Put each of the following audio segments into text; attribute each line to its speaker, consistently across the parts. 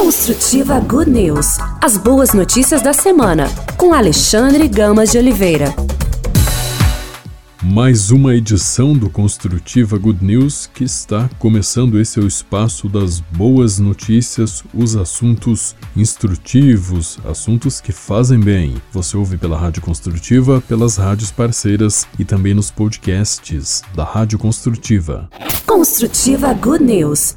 Speaker 1: Construtiva Good News. As boas notícias da semana, com Alexandre Gamas de Oliveira.
Speaker 2: Mais uma edição do Construtiva Good News que está começando. Esse é o espaço das boas notícias, os assuntos instrutivos, assuntos que fazem bem. Você ouve pela Rádio Construtiva, pelas rádios parceiras e também nos podcasts da Rádio Construtiva.
Speaker 1: Construtiva Good News.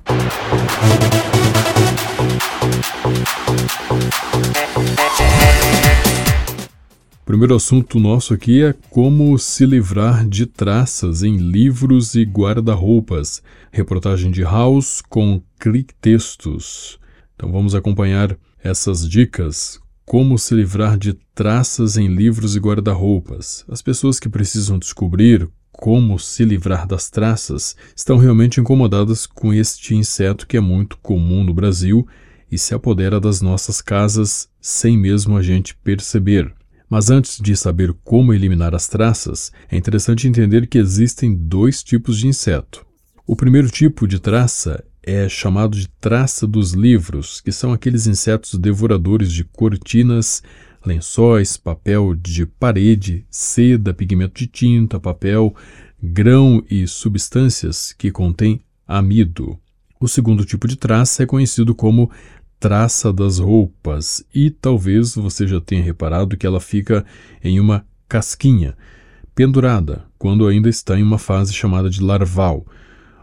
Speaker 2: Primeiro assunto nosso aqui é como se livrar de traças em livros e guarda-roupas. Reportagem de House com Click Textos. Então vamos acompanhar essas dicas. Como se livrar de traças em livros e guarda-roupas. As pessoas que precisam descobrir como se livrar das traças estão realmente incomodadas com este inseto que é muito comum no Brasil e se apodera das nossas casas sem mesmo a gente perceber. Mas antes de saber como eliminar as traças, é interessante entender que existem dois tipos de inseto. O primeiro tipo de traça é chamado de traça dos livros, que são aqueles insetos devoradores de cortinas, lençóis, papel de parede, seda, pigmento de tinta, papel, grão e substâncias que contêm amido. O segundo tipo de traça é conhecido como traça das roupas e talvez você já tenha reparado que ela fica em uma casquinha, pendurada, quando ainda está em uma fase chamada de larval.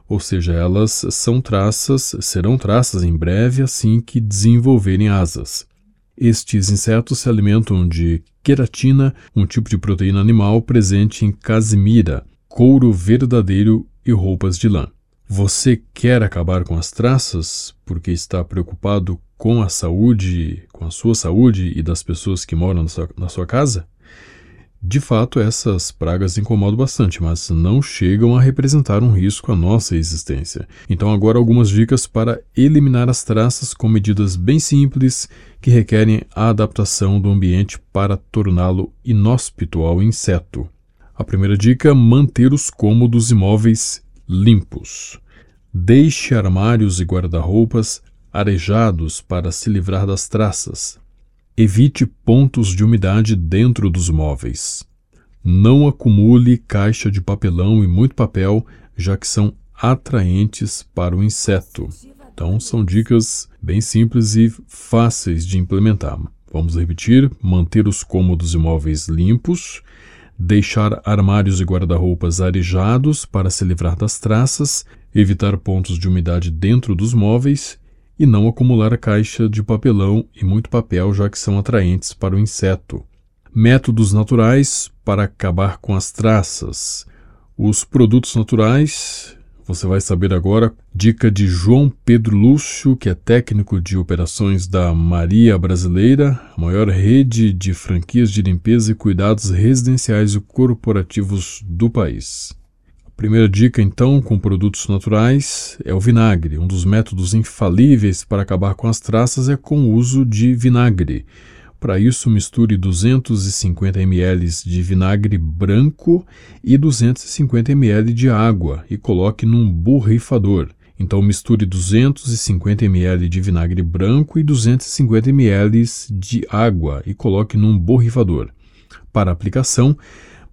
Speaker 2: Ou seja, elas são traças, serão traças em breve assim que desenvolverem asas. Estes insetos se alimentam de queratina, um tipo de proteína animal presente em casimira, couro verdadeiro e roupas de lã. Você quer acabar com as traças porque está preocupado com a saúde, com a sua saúde e das pessoas que moram na sua, na sua casa? De fato, essas pragas incomodam bastante, mas não chegam a representar um risco à nossa existência. Então, agora algumas dicas para eliminar as traças com medidas bem simples que requerem a adaptação do ambiente para torná-lo inóspito ao inseto. A primeira dica: manter os cômodos imóveis limpos. Deixe armários e guarda-roupas arejados para se livrar das traças. Evite pontos de umidade dentro dos móveis. Não acumule caixa de papelão e muito papel, já que são atraentes para o inseto. Então, são dicas bem simples e fáceis de implementar. Vamos repetir: manter os cômodos imóveis limpos, deixar armários e guarda-roupas arejados para se livrar das traças, evitar pontos de umidade dentro dos móveis e não acumular a caixa de papelão e muito papel, já que são atraentes para o inseto. Métodos naturais para acabar com as traças. Os produtos naturais você vai saber agora. Dica de João Pedro Lúcio, que é técnico de operações da Maria Brasileira, a maior rede de franquias de limpeza e cuidados residenciais e corporativos do país. Primeira dica, então, com produtos naturais é o vinagre. Um dos métodos infalíveis para acabar com as traças é com o uso de vinagre. Para isso, misture 250 ml de vinagre branco e 250 ml de água e coloque num borrifador. Então, misture 250 ml de vinagre branco e 250 ml de água e coloque num borrifador. Para aplicação,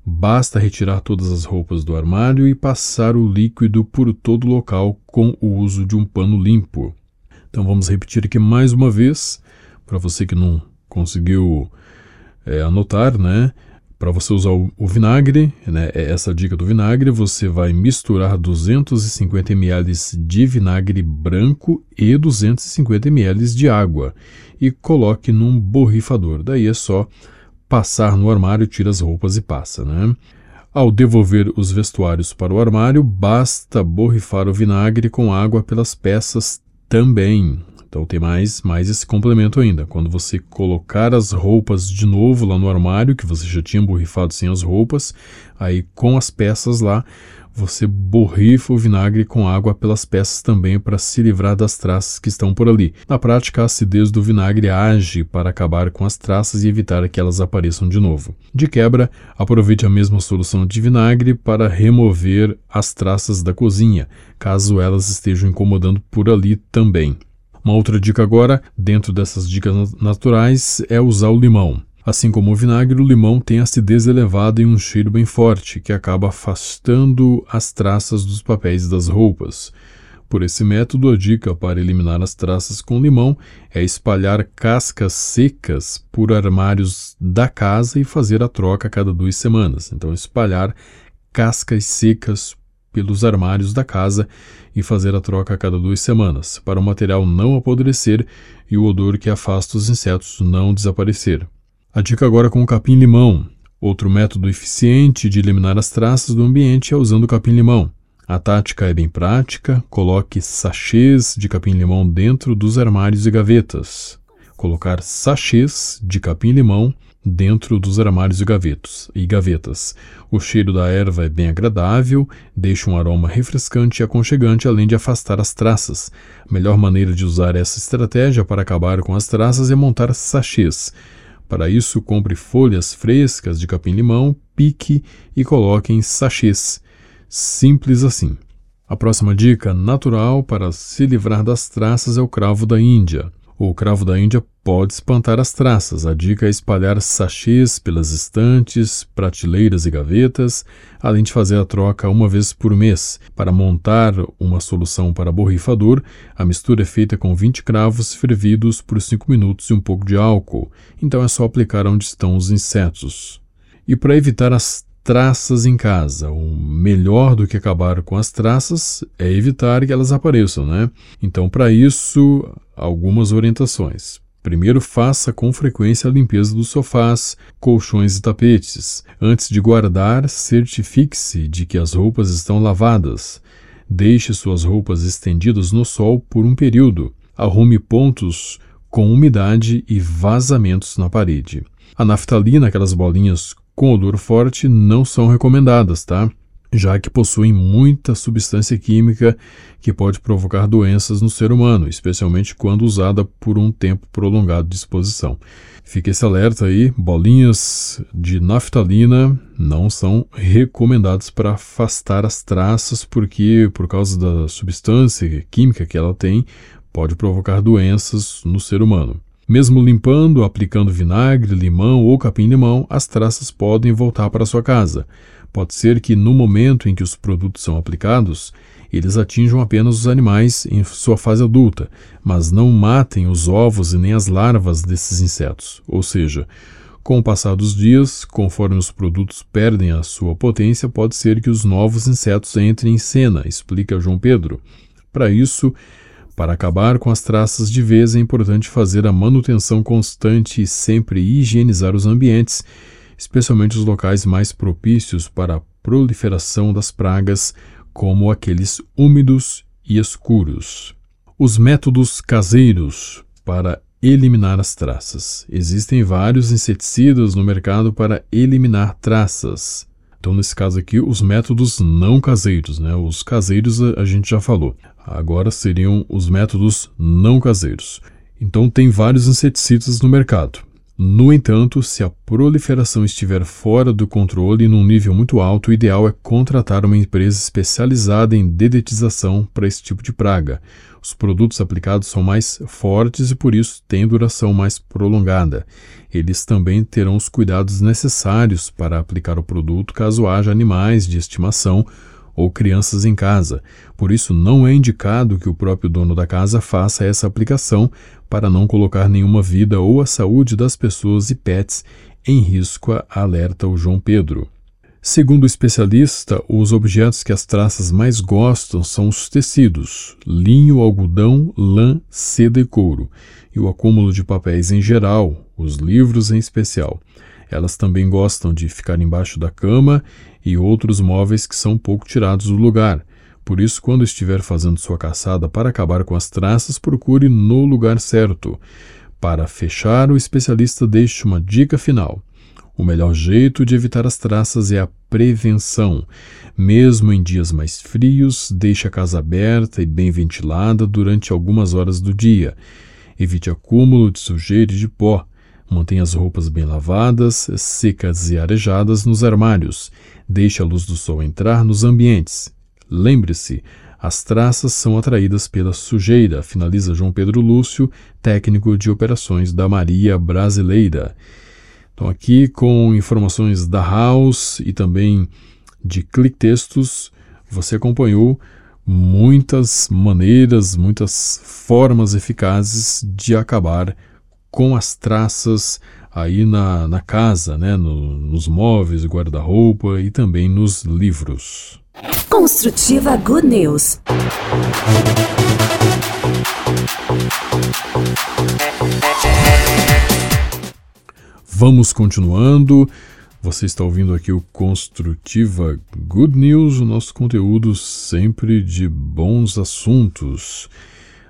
Speaker 2: basta retirar todas as roupas do armário e passar o líquido por todo o local com o uso de um pano limpo. Então, vamos repetir aqui mais uma vez, para você que não conseguiu é, anotar, né? Para você usar o, o, vinagre, né, é essa dica do vinagre, você vai misturar 250 ml de vinagre branco e 250 ml de água e coloque num borrifador. Daí é só passar no armário, tira as roupas e passa, né? Ao devolver os vestuários para o armário, basta borrifar o vinagre com água pelas peças também. Então tem mais, mais esse complemento ainda. Quando você colocar as roupas de novo lá no armário, que você já tinha borrifado sem as roupas, aí com as peças lá, você borrifa o vinagre com água pelas peças também para se livrar das traças que estão por ali. Na prática, a acidez do vinagre age para acabar com as traças e evitar que elas apareçam de novo. De quebra, aproveite a mesma solução de vinagre para remover as traças da cozinha, caso elas estejam incomodando por ali também. Uma outra dica agora, dentro dessas dicas naturais, é usar o limão. Assim como o vinagre, o limão tem acidez elevada e um cheiro bem forte, que acaba afastando as traças dos papéis das roupas. Por esse método, a dica para eliminar as traças com limão é espalhar cascas secas por armários da casa e fazer a troca a cada duas semanas. Então, espalhar cascas secas pelos armários da casa e fazer a troca a cada duas semanas, para o material não apodrecer e o odor que afasta os insetos não desaparecer. A dica agora com o capim-limão. Outro método eficiente de eliminar as traças do ambiente é usando o capim-limão. A tática é bem prática, coloque sachês de capim-limão dentro dos armários e gavetas. Colocar sachês de capim-limão dentro dos armários e gavetos, e gavetas. O cheiro da erva é bem agradável, deixa um aroma refrescante e aconchegante, além de afastar as traças. A melhor maneira de usar essa estratégia para acabar com as traças é montar sachês. Para isso, compre folhas frescas de capim-limão, pique e coloque em sachês. Simples assim. A próxima dica natural para se livrar das traças é o cravo da Índia. O cravo da Índia pode espantar as traças. A dica é espalhar sachês pelas estantes, prateleiras e gavetas, além de fazer a troca uma vez por mês. Para montar uma solução para borrifador, a mistura é feita com 20 cravos fervidos por 5 minutos e um pouco de álcool. Então é só aplicar onde estão os insetos. E para evitar as traças em casa. O melhor do que acabar com as traças é evitar que elas apareçam, né? Então, para isso, algumas orientações. Primeiro, faça com frequência a limpeza dos sofás, colchões e tapetes. Antes de guardar, certifique-se de que as roupas estão lavadas. Deixe suas roupas estendidas no sol por um período. Arrume pontos com umidade e vazamentos na parede. A naftalina, aquelas bolinhas com odor forte não são recomendadas, tá? Já que possuem muita substância química que pode provocar doenças no ser humano, especialmente quando usada por um tempo prolongado de exposição. Fique esse alerta aí: bolinhas de naftalina não são recomendadas para afastar as traças, porque, por causa da substância química que ela tem, pode provocar doenças no ser humano. Mesmo limpando, aplicando vinagre, limão ou capim-limão, as traças podem voltar para sua casa. Pode ser que no momento em que os produtos são aplicados, eles atinjam apenas os animais em sua fase adulta, mas não matem os ovos e nem as larvas desses insetos. Ou seja, com o passar dos dias, conforme os produtos perdem a sua potência, pode ser que os novos insetos entrem em cena, explica João Pedro. Para isso, para acabar com as traças de vez, é importante fazer a manutenção constante e sempre higienizar os ambientes, especialmente os locais mais propícios para a proliferação das pragas, como aqueles úmidos e escuros. Os métodos caseiros para eliminar as traças. Existem vários inseticidas no mercado para eliminar traças. Então, nesse caso aqui, os métodos não caseiros, né? Os caseiros a gente já falou. Agora seriam os métodos não caseiros. Então, tem vários inseticidas no mercado. No entanto, se a proliferação estiver fora do controle e num nível muito alto, o ideal é contratar uma empresa especializada em dedetização para esse tipo de praga. Os produtos aplicados são mais fortes e por isso têm duração mais prolongada. Eles também terão os cuidados necessários para aplicar o produto caso haja animais de estimação ou crianças em casa. Por isso, não é indicado que o próprio dono da casa faça essa aplicação para não colocar nenhuma vida ou a saúde das pessoas e pets em risco, alerta o João Pedro. Segundo o especialista, os objetos que as traças mais gostam são os tecidos, linho, algodão, lã, seda e couro, e o acúmulo de papéis em geral, os livros em especial. Elas também gostam de ficar embaixo da cama e outros móveis que são pouco tirados do lugar. Por isso, quando estiver fazendo sua caçada para acabar com as traças, procure no lugar certo. Para fechar, o especialista deixa uma dica final. O melhor jeito de evitar as traças é a prevenção. Mesmo em dias mais frios, deixe a casa aberta e bem ventilada durante algumas horas do dia. Evite acúmulo de sujeira e de pó. Mantenha as roupas bem lavadas, secas e arejadas nos armários. Deixe a luz do sol entrar nos ambientes. Lembre-se, As traças são atraídas pela sujeira, finaliza João Pedro Lúcio, técnico de operações da Maria Brasileira. Então, aqui com informações da House e também de Click Textos, você acompanhou muitas maneiras, muitas formas eficazes de acabar com as traças aí na, na casa, né, no, nos móveis, guarda-roupa e também nos livros.
Speaker 1: Construtiva Good News.
Speaker 2: Vamos continuando. Você está ouvindo aqui o Construtiva Good News, o nosso conteúdo sempre de bons assuntos.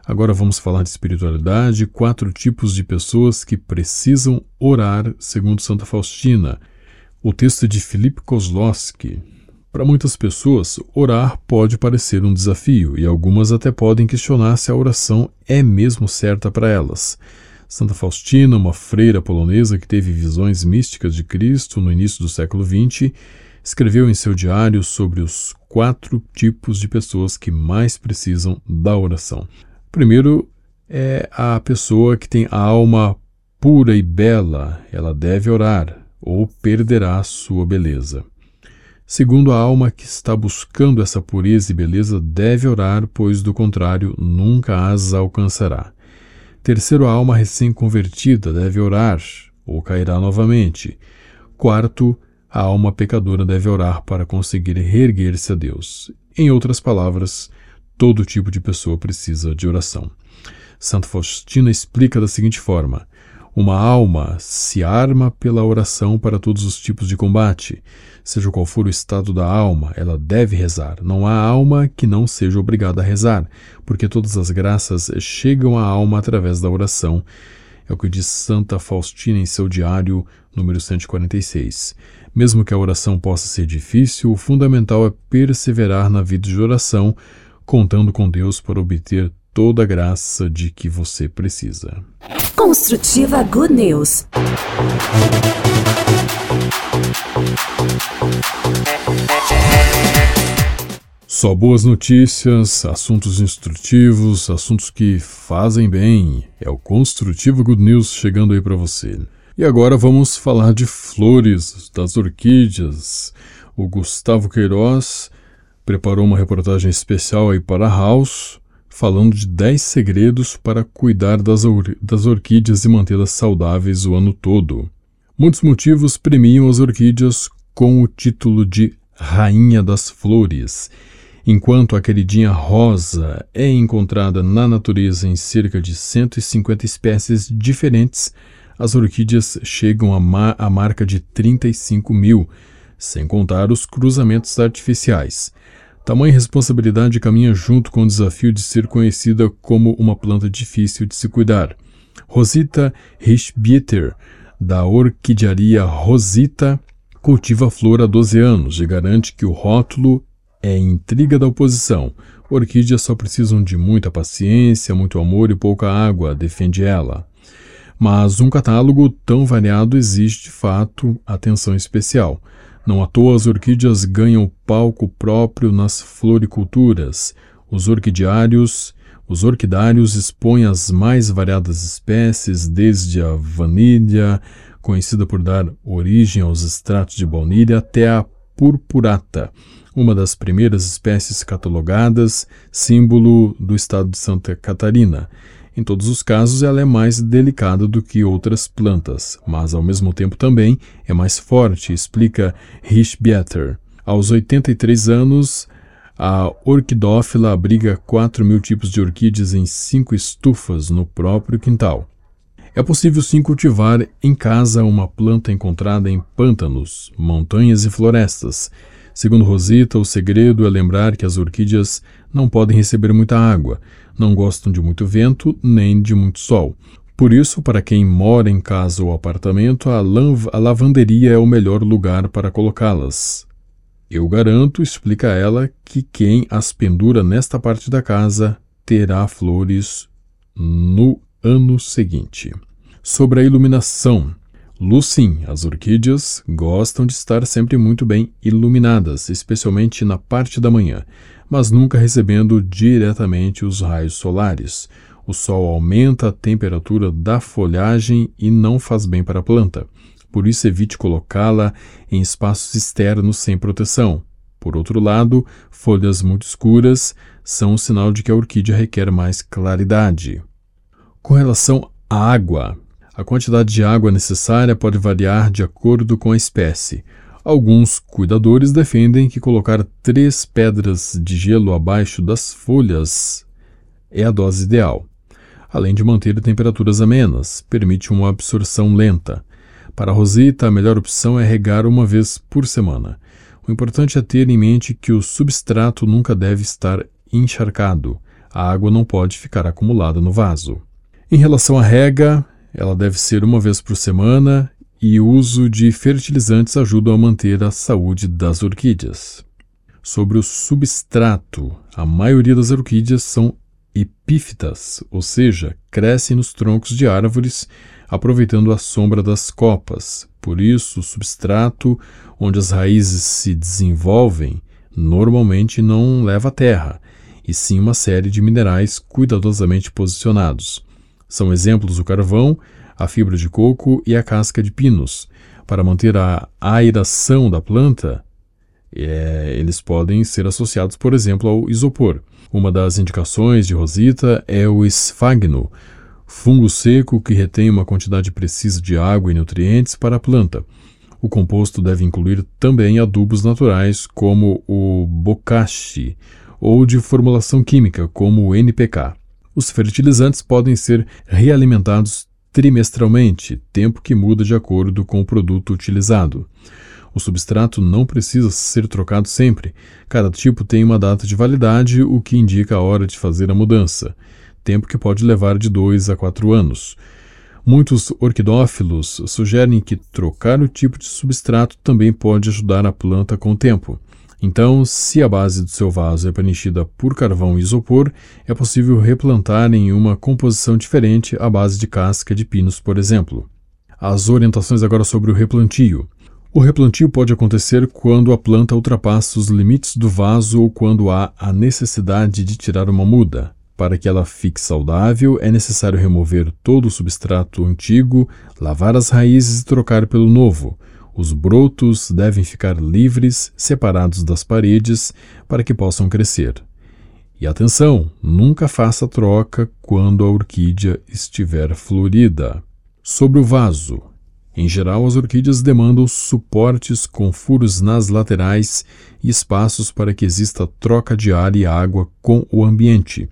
Speaker 2: Agora vamos falar de espiritualidade, quatro tipos de pessoas que precisam orar, segundo Santa Faustina. O texto é de Filipe Kozlowski. Para muitas pessoas, orar pode parecer um desafio e algumas até podem questionar se a oração é mesmo certa para elas. Santa Faustina, uma freira polonesa que teve visões místicas de Cristo no início do século XX, escreveu em seu diário sobre os quatro tipos de pessoas que mais precisam da oração. Primeiro é a pessoa que tem a alma pura e bela, ela deve orar, ou perderá sua beleza. Segundo, a alma que está buscando essa pureza e beleza deve orar, pois do contrário nunca as alcançará. Terceiro, a alma recém-convertida deve orar, ou cairá novamente. Quarto, a alma pecadora deve orar para conseguir reerguer-se a Deus. Em outras palavras, Todo tipo de pessoa precisa de oração. Santa Faustina explica da seguinte forma: uma alma se arma pela oração para todos os tipos de combate. Seja qual for o estado da alma, ela deve rezar. Não há alma que não seja obrigada a rezar, porque todas as graças chegam à alma através da oração. É o que diz Santa Faustina em seu diário, número 146. Mesmo que a oração possa ser difícil, o fundamental é perseverar na vida de oração contando com Deus para obter toda a graça de que você precisa.
Speaker 1: Construtiva Good News.
Speaker 2: Só boas notícias, assuntos instrutivos, assuntos que fazem bem. É o Construtiva Good News chegando aí para você. E agora vamos falar de flores, das orquídeas. O Gustavo Queiroz preparou uma reportagem especial aí para a House, falando de 10 segredos para cuidar das, or das orquídeas e mantê-las saudáveis o ano todo. Muitos motivos premiam as orquídeas com o título de Rainha das Flores. Enquanto a queridinha rosa é encontrada na natureza em cerca de 150 espécies diferentes, as orquídeas chegam à, ma marca de 35 mil, sem contar os cruzamentos artificiais. Tamanha responsabilidade caminha junto com o desafio de ser conhecida como uma planta difícil de se cuidar. Rosita Richbieter, da orquidiaria Rosita, cultiva a flor há 12 anos e garante que o rótulo é intriga da oposição. Orquídeas só precisam de muita paciência, muito amor e pouca água, defende ela. Mas um catálogo tão variado exige de fato atenção especial. Não à toa as orquídeas ganham palco próprio nas floriculturas. Os orquidiários, os orquidários expõem as mais variadas espécies, desde a vanilha, conhecida por dar origem aos extratos de baunilha, até a purpurata, uma das primeiras espécies catalogadas, símbolo do estado de Santa Catarina. Em todos os casos, ela é mais delicada do que outras plantas, mas ao mesmo tempo também é mais forte, explica Richbieter. Aos 83 anos, a orquidófila abriga 4 mil tipos de orquídeas em cinco estufas no próprio quintal. É possível sim cultivar em casa uma planta encontrada em pântanos, montanhas e florestas. Segundo Rosita, o segredo é lembrar que as orquídeas não podem receber muita água, não gostam de muito vento nem de muito sol. Por isso, para quem mora em casa ou apartamento, a, a lavanderia é o melhor lugar para colocá-las. Eu garanto, explica ela, que quem as pendura nesta parte da casa terá flores no ano seguinte. Sobre a iluminação. Luz sim, as orquídeas gostam de estar sempre muito bem iluminadas, especialmente na parte da manhã mas nunca recebendo diretamente os raios solares. O sol aumenta a temperatura da folhagem e não faz bem para a planta. Por isso, evite colocá-la em espaços externos sem proteção. Por outro lado, folhas muito escuras são um sinal de que a orquídea requer mais claridade. Com relação à água, a quantidade de água necessária pode variar de acordo com a espécie. Alguns cuidadores defendem que colocar três pedras de gelo abaixo das folhas é a dose ideal. Além de manter temperaturas amenas, permite uma absorção lenta. Para a rosita, a melhor opção é regar uma vez por semana. O importante é ter em mente que o substrato nunca deve estar encharcado. A água não pode ficar acumulada no vaso. Em relação à rega, ela deve ser uma vez por semana e o uso de fertilizantes ajuda a manter a saúde das orquídeas. Sobre o substrato, a maioria das orquídeas são epífitas, ou seja, crescem nos troncos de árvores, aproveitando a sombra das copas. Por isso, o substrato onde as raízes se desenvolvem normalmente não leva terra, e sim uma série de minerais cuidadosamente posicionados. São exemplos o carvão, a fibra de coco e a casca de pinos. Para manter a aeração da planta, é, eles podem ser associados, por exemplo, ao isopor. Uma das indicações de rosita é o esfagno, fungo seco que retém uma quantidade precisa de água e nutrientes para a planta. O composto deve incluir também adubos naturais, como o bokashi, ou de formulação química, como o NPK. Os fertilizantes podem ser realimentados trimestralmente, tempo que muda de acordo com o produto utilizado. O substrato não precisa ser trocado sempre. Cada tipo tem uma data de validade, o que indica a hora de fazer a mudança, tempo que pode levar de 2 a 4 anos. Muitos orquidófilos sugerem que trocar o tipo de substrato também pode ajudar a planta com o tempo. Então, se a base do seu vaso é preenchida por carvão e isopor, é possível replantar em uma composição diferente à base de casca de pinos, por exemplo. As orientações agora sobre o replantio. O replantio pode acontecer quando a planta ultrapassa os limites do vaso ou quando há a necessidade de tirar uma muda. Para que ela fique saudável, é necessário remover todo o substrato antigo, lavar as raízes e trocar pelo novo. Os brotos devem ficar livres, separados das paredes, para que possam crescer. E atenção, nunca faça troca quando a orquídea estiver florida. Sobre o vaso. Em geral, as orquídeas demandam suportes com furos nas laterais e espaços para que exista troca de ar e água com o ambiente.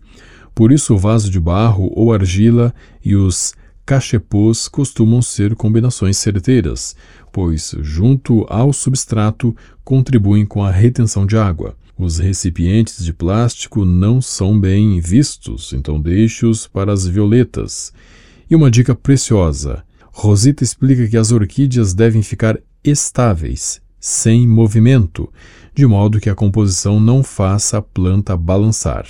Speaker 2: Por isso, o vaso de barro ou argila e os cachepôs costumam ser combinações certeiras, pois, junto ao substrato, contribuem com a retenção de água. Os recipientes de plástico não são bem vistos, então deixe-os para as violetas. E uma dica preciosa: Rosita explica que as orquídeas devem ficar estáveis, sem movimento, de modo que a composição não faça a planta balançar.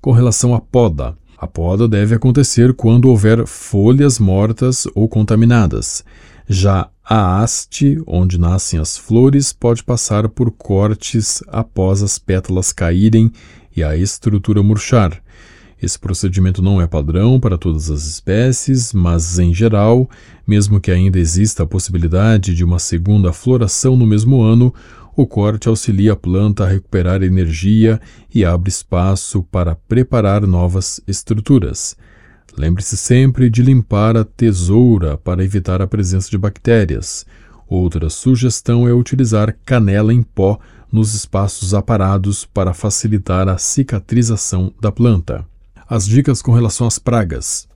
Speaker 2: Com relação à poda, a poda deve acontecer quando houver folhas mortas ou contaminadas. Já a haste, onde nascem as flores, pode passar por cortes após as pétalas caírem e a estrutura murchar. Esse procedimento não é padrão para todas as espécies, mas em geral, mesmo que ainda exista a possibilidade de uma segunda floração no mesmo ano, o corte auxilia a planta a recuperar energia e abre espaço para preparar novas estruturas. Lembre-se sempre de limpar a tesoura para evitar a presença de bactérias. Outra sugestão é utilizar canela em pó nos espaços aparados para facilitar a cicatrização da planta. As dicas com relação às pragas.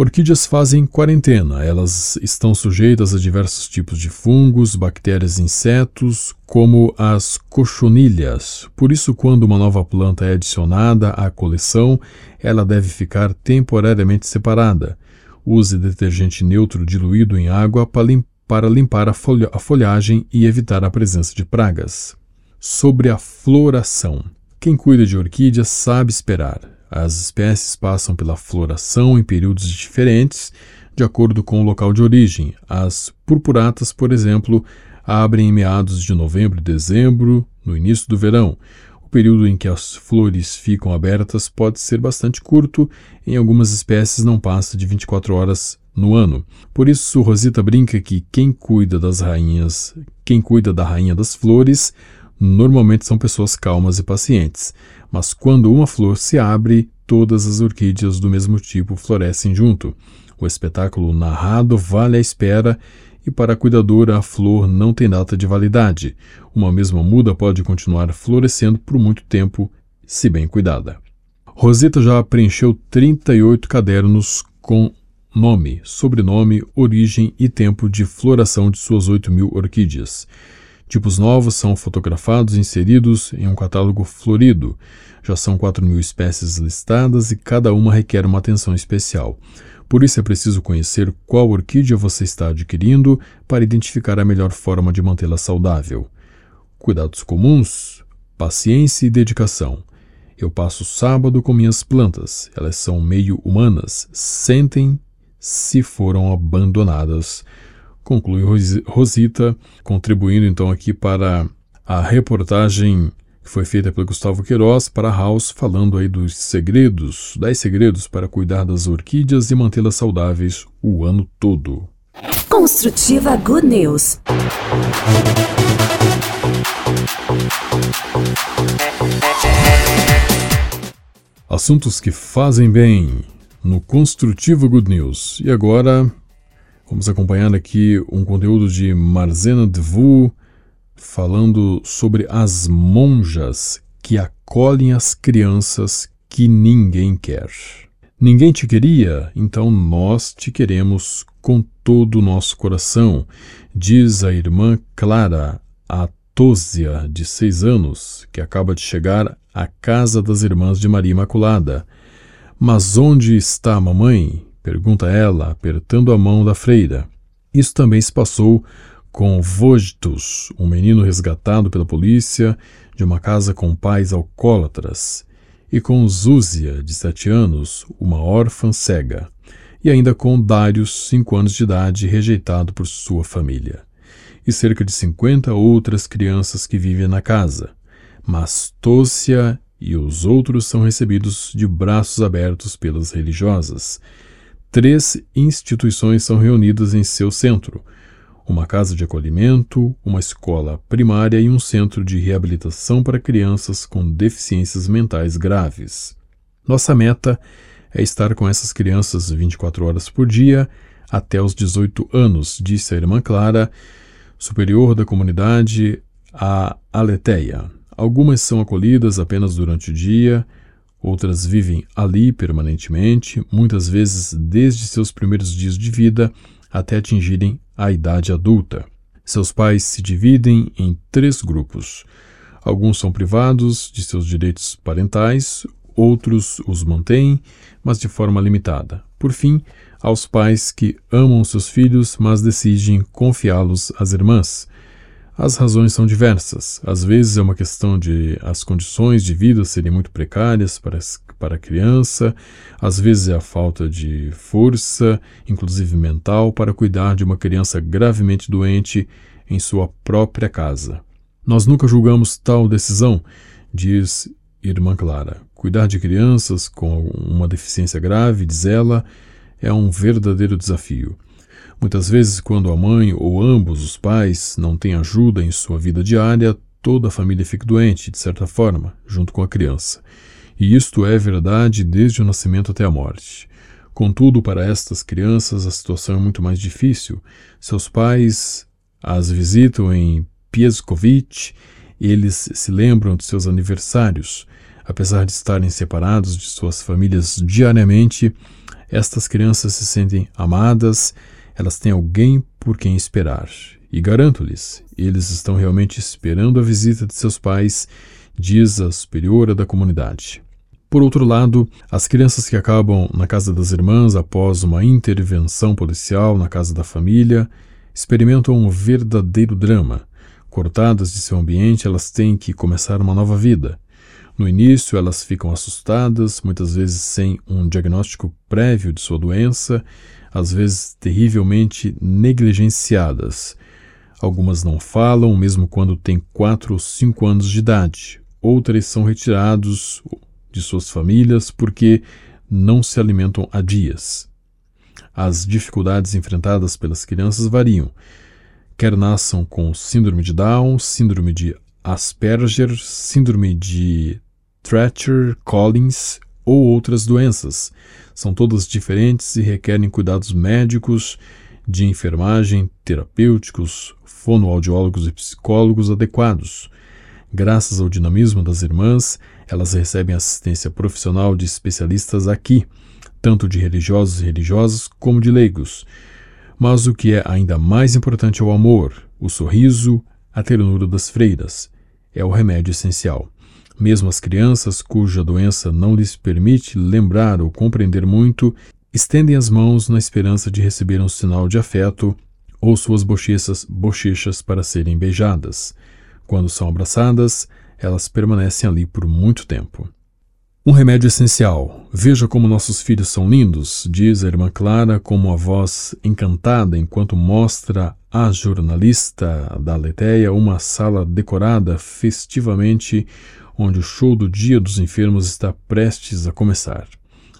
Speaker 2: Orquídeas fazem quarentena. Elas estão sujeitas a diversos tipos de fungos, bactérias e insetos, como as cochonilhas. Por isso, quando uma nova planta é adicionada à coleção, ela deve ficar temporariamente separada. Use detergente neutro diluído em água para limpar a, folha a folhagem e evitar a presença de pragas. Sobre a floração. Quem cuida de orquídeas sabe esperar. As espécies passam pela floração em períodos diferentes, de acordo com o local de origem. As purpuratas, por exemplo, abrem em meados de novembro e dezembro, no início do verão. O período em que as flores ficam abertas pode ser bastante curto, em algumas espécies não passa de 24 horas no ano. Por isso, Rosita brinca que quem cuida das rainhas, quem cuida da rainha das flores, normalmente são pessoas calmas e pacientes. Mas quando uma flor se abre, todas as orquídeas do mesmo tipo florescem junto. O espetáculo narrado vale a espera e para a cuidadora a flor não tem data de validade. Uma mesma muda pode continuar florescendo por muito tempo, se bem cuidada. Rosita já preencheu 38 cadernos com nome, sobrenome, origem e tempo de floração de suas 8 mil orquídeas. Tipos novos são fotografados e inseridos em um catálogo florido. Já são 4 mil espécies listadas e cada uma requer uma atenção especial. Por isso é preciso conhecer qual orquídea você está adquirindo para identificar a melhor forma de mantê-la saudável. Cuidados comuns, paciência e dedicação. Eu passo sábado com minhas plantas. Elas são meio humanas. Sentem se foram abandonadas. Conclui Rosita, contribuindo então aqui para a reportagem que foi feita pelo Gustavo Queiroz para a House, falando aí dos segredos, 10 segredos para cuidar das orquídeas e mantê-las saudáveis o ano todo.
Speaker 1: Construtiva Good News.
Speaker 2: Assuntos que fazem bem no Construtivo Good News. E agora vamos acompanhar aqui um conteúdo de Marzena Devu falando sobre as monjas que acolhem as crianças que ninguém quer. Ninguém te queria, então nós te queremos com todo o nosso coração, diz a irmã Clara, a Tósia, de seis anos, que acaba de chegar à casa das irmãs de Maria Imaculada. Mas onde está a mamãe? Pergunta ela, apertando a mão da freira. Isso também se passou com Vojtus, um menino resgatado pela polícia de uma casa com pais alcoólatras, e com Zúzia, de sete anos, uma órfã cega, e ainda com Darius, cinco anos de idade, rejeitado por sua família, e cerca de cinquenta outras crianças que vivem na casa. Mas Tócia e os outros são recebidos de braços abertos pelas religiosas. Três instituições são reunidas em seu centro: uma casa de acolhimento, uma escola primária e um centro de reabilitação para crianças com deficiências mentais graves. Nossa meta é estar com essas crianças 24 horas por dia até os 18 anos, disse a irmã Clara, superior da comunidade, a Aleteia. Algumas são acolhidas apenas durante o dia, outras vivem ali permanentemente, muitas vezes desde seus primeiros dias de vida até atingirem a idade adulta. Seus pais se dividem em três grupos. Alguns são privados de seus direitos parentais, outros os mantêm, mas de forma limitada. Por fim, aos pais que amam seus filhos, mas decidem confiá-los às irmãs. As razões são diversas. Às vezes é uma questão de as condições de vida serem muito precárias para, para a criança, às vezes é a falta de força, inclusive mental, para cuidar de uma criança gravemente doente em sua própria casa. Nós nunca julgamos tal decisão, diz Irmã Clara. Cuidar de crianças com uma deficiência grave, diz ela, é um verdadeiro desafio. Muitas vezes, quando a mãe ou ambos os pais não têm ajuda em sua vida diária, toda a família fica doente, de certa forma, junto com a criança. E isto é verdade desde o nascimento até a morte. Contudo, para estas crianças a situação é muito mais difícil. Seus pais as visitam em Pieskovich, eles se lembram de seus aniversários. Apesar de estarem separados de suas famílias diariamente, estas crianças se sentem amadas elas têm alguém por quem esperar. E garanto-lhes, eles estão realmente esperando a visita de seus pais, diz a superiora da comunidade. Por outro lado, as crianças que acabam na casa das irmãs após uma intervenção policial na casa da família experimentam um verdadeiro drama. Cortadas de seu ambiente, elas têm que começar uma nova vida. No início, elas ficam assustadas, muitas vezes sem um diagnóstico prévio de sua doença, às vezes terrivelmente negligenciadas. Algumas não falam, mesmo quando têm quatro ou cinco anos de idade. outras são retirados de suas famílias porque não se alimentam há dias. As dificuldades enfrentadas pelas crianças variam, quer nasçam com síndrome de Down, síndrome de Asperger, síndrome de Treacher Collins ou outras doenças. São todas diferentes e requerem cuidados médicos, de enfermagem, terapêuticos, fonoaudiólogos e psicólogos adequados. Graças ao dinamismo das irmãs, elas recebem assistência profissional de especialistas aqui, tanto de religiosos e religiosas como de leigos. Mas o que é ainda mais importante é o amor, o sorriso, a ternura das freiras. É o remédio essencial. Mesmo as crianças cuja doença não lhes permite lembrar ou compreender muito, estendem as mãos na esperança de receber um sinal de afeto ou suas bochechas, bochechas para serem beijadas. Quando são abraçadas, elas permanecem ali por muito tempo. Um remédio essencial. Veja como nossos filhos são lindos, diz a irmã Clara com uma voz encantada enquanto mostra à jornalista da Leteia uma sala decorada festivamente onde o show do Dia dos Enfermos está prestes a começar.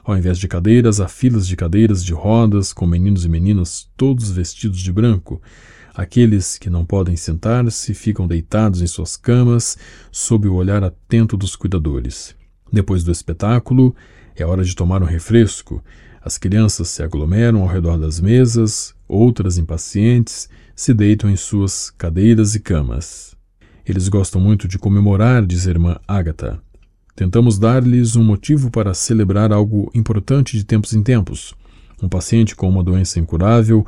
Speaker 2: Ao invés de cadeiras, há filas de cadeiras de rodas com meninos e meninas todos vestidos de branco. Aqueles que não podem sentar-se ficam deitados em suas camas sob o olhar atento dos cuidadores. Depois do espetáculo, é hora de tomar um refresco. As crianças se aglomeram ao redor das mesas, outras impacientes se deitam em suas cadeiras e camas. Eles gostam muito de comemorar, diz a irmã Ágata. Tentamos dar-lhes um motivo para celebrar algo importante de tempos em tempos. Um paciente com uma doença incurável,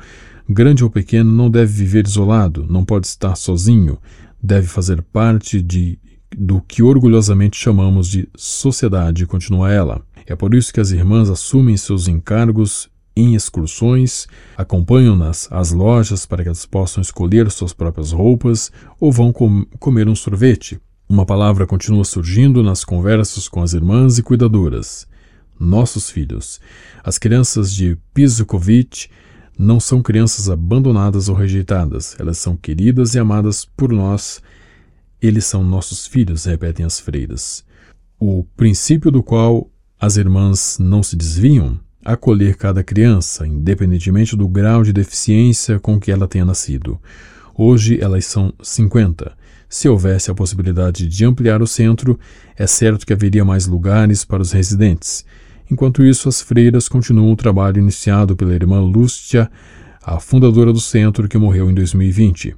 Speaker 2: grande ou pequeno, não deve viver isolado, não pode estar sozinho, deve fazer parte de do que orgulhosamente chamamos de sociedade, continua ela. É por isso que as irmãs assumem seus encargos em excursões, acompanham-nas às lojas para que elas possam escolher suas próprias roupas ou vão com comer um sorvete. Uma palavra continua surgindo nas conversas com as irmãs e cuidadoras. Nossos filhos. As crianças de Pizukovic não são crianças abandonadas ou rejeitadas. Elas são queridas e amadas por nós. Eles são nossos filhos, repetem as freiras. O princípio do qual as irmãs não se desviam acolher cada criança, independentemente do grau de deficiência com que ela tenha nascido. Hoje elas são 50. Se houvesse a possibilidade de ampliar o centro, é certo que haveria mais lugares para os residentes. Enquanto isso, as freiras continuam o trabalho iniciado pela irmã Lúcia, a fundadora do centro que morreu em 2020.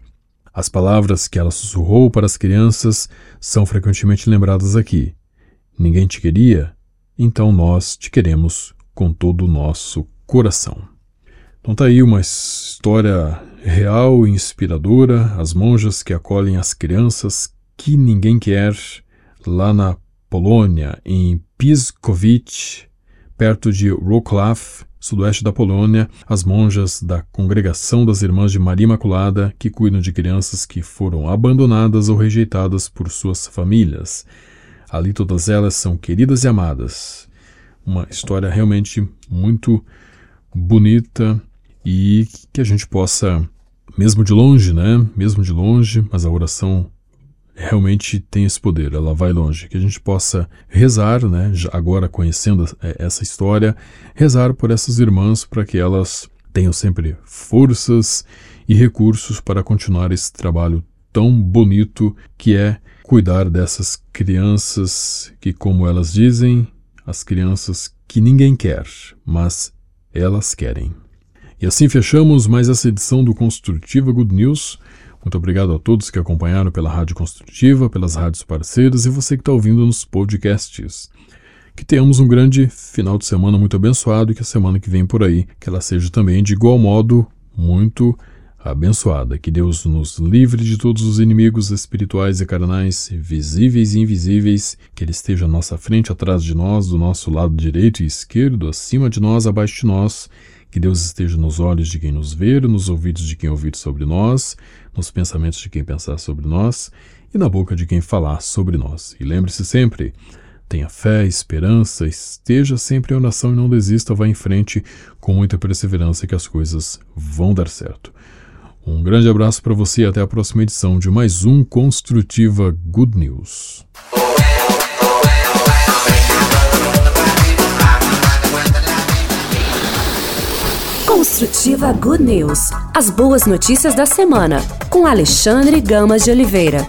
Speaker 2: As palavras que ela sussurrou para as crianças são frequentemente lembradas aqui. Ninguém te queria? Então nós te queremos com todo o nosso coração. Então tá aí uma história real e inspiradora, as monjas que acolhem as crianças que ninguém quer lá na Polônia, em Piskovic, perto de Wrocław, sudoeste da Polônia, as monjas da Congregação das Irmãs de Maria Imaculada que cuidam de crianças que foram abandonadas ou rejeitadas por suas famílias. Ali todas elas são queridas e amadas uma história realmente muito bonita e que a gente possa, mesmo de longe, né? Mesmo de longe, mas a oração realmente tem esse poder, ela vai longe. Que a gente possa rezar, né? Agora conhecendo é, essa história, rezar por essas irmãs para que elas tenham sempre forças e recursos para continuar esse trabalho tão bonito que é cuidar dessas crianças que, como elas dizem, as crianças que ninguém quer, mas elas querem. E assim fechamos mais essa edição do Construtiva Good News. Muito obrigado a todos que acompanharam pela Rádio Construtiva, pelas rádios parceiras e você que está ouvindo nos podcasts. Que tenhamos um grande final de semana muito abençoado e que a semana que vem por aí, que ela seja também de igual modo muito abençoada. Que Deus nos livre de todos os inimigos espirituais e carnais, visíveis e invisíveis, que Ele esteja à nossa frente, atrás de nós, do nosso lado direito e esquerdo, acima de nós, abaixo de nós. Que Deus esteja nos olhos de quem nos vê, nos ouvidos de quem ouvir sobre nós, nos pensamentos de quem pensar sobre nós e na boca de quem falar sobre nós. E lembre-se sempre, tenha fé, esperança, esteja sempre em oração e não desista, vá em frente com muita perseverança que as coisas vão dar certo. Um grande abraço para você e até a próxima edição de mais um Construtiva Good News.
Speaker 1: Construtiva Good News. As boas notícias da semana, com Alexandre Gamas de Oliveira.